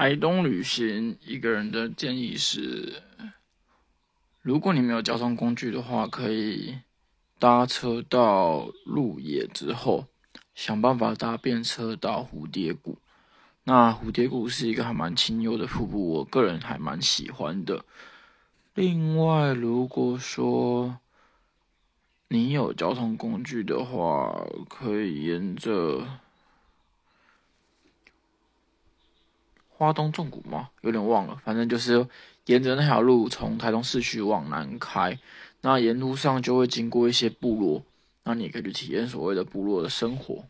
台东旅行一个人的建议是，如果你没有交通工具的话，可以搭车到鹿野之后，想办法搭便车到蝴蝶谷。那蝴蝶谷是一个还蛮清幽的瀑布，我个人还蛮喜欢的。另外，如果说你有交通工具的话，可以沿着花东纵谷吗？有点忘了，反正就是沿着那条路从台东市区往南开，那沿路上就会经过一些部落，那你可以去体验所谓的部落的生活。